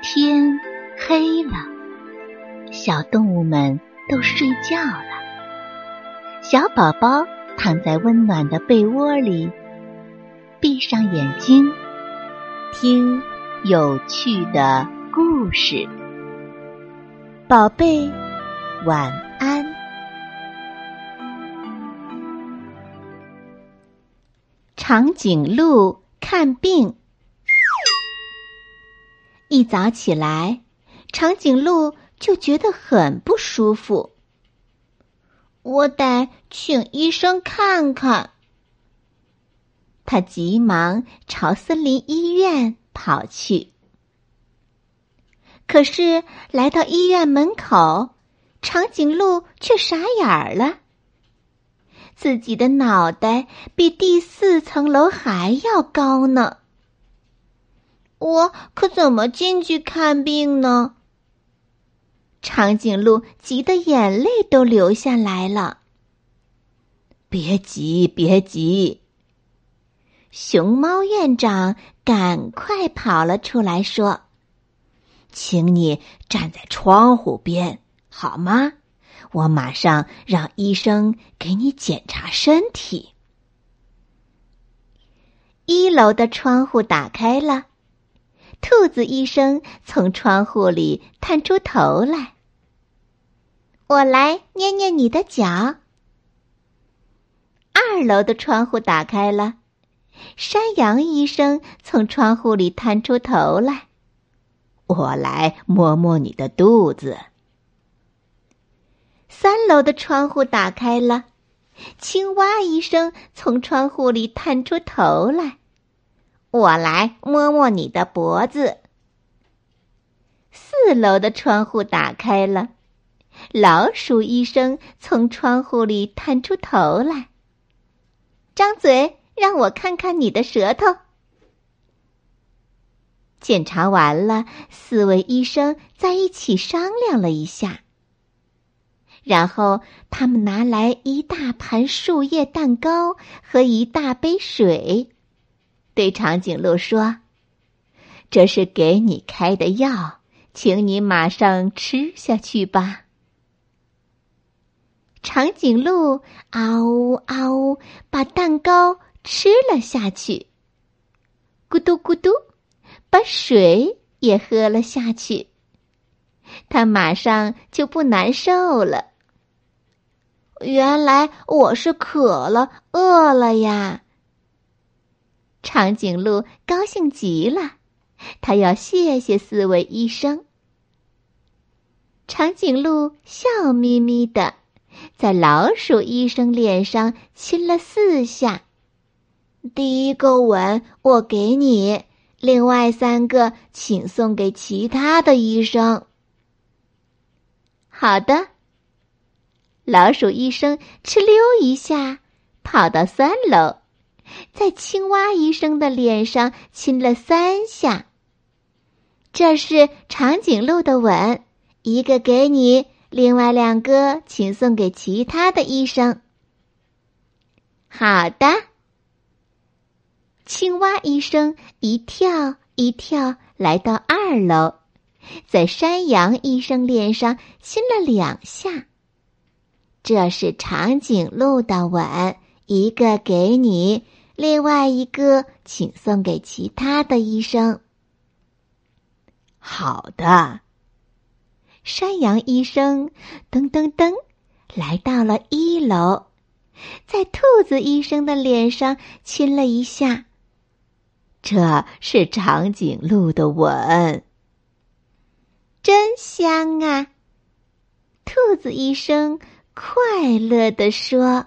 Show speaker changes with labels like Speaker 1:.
Speaker 1: 天黑了，小动物们都睡觉了。小宝宝躺在温暖的被窝里，闭上眼睛，听有趣的故事。宝贝，晚安。长颈鹿看病。一早起来，长颈鹿就觉得很不舒服。我得请医生看看。他急忙朝森林医院跑去。可是来到医院门口，长颈鹿却傻眼儿了。自己的脑袋比第四层楼还要高呢。我可怎么进去看病呢？长颈鹿急得眼泪都流下来了。别急，别急！熊猫院长赶快跑了出来，说：“请你站在窗户边，好吗？我马上让医生给你检查身体。”一楼的窗户打开了。兔子医生从窗户里探出头来。我来捏捏你的脚。二楼的窗户打开了，山羊医生从窗户里探出头来。我来摸摸你的肚子。三楼的窗户打开了，青蛙医生从窗户里探出头来。我来摸摸你的脖子。四楼的窗户打开了，老鼠医生从窗户里探出头来。张嘴，让我看看你的舌头。检查完了，四位医生在一起商量了一下，然后他们拿来一大盘树叶蛋糕和一大杯水。对长颈鹿说：“这是给你开的药，请你马上吃下去吧。”长颈鹿嗷呜嗷呜，把蛋糕吃了下去，咕嘟咕嘟，把水也喝了下去。它马上就不难受了。原来我是渴了、饿了呀。长颈鹿高兴极了，他要谢谢四位医生。长颈鹿笑眯眯的，在老鼠医生脸上亲了四下。第一个吻我给你，另外三个请送给其他的医生。好的。老鼠医生哧溜一下跑到三楼。在青蛙医生的脸上亲了三下。这是长颈鹿的吻，一个给你，另外两个请送给其他的医生。好的。青蛙医生一跳一跳来到二楼，在山羊医生脸上亲了两下。这是长颈鹿的吻，一个给你。另外一个，请送给其他的医生。好的，山羊医生噔噔噔来到了一楼，在兔子医生的脸上亲了一下。这是长颈鹿的吻，真香啊！兔子医生快乐地说。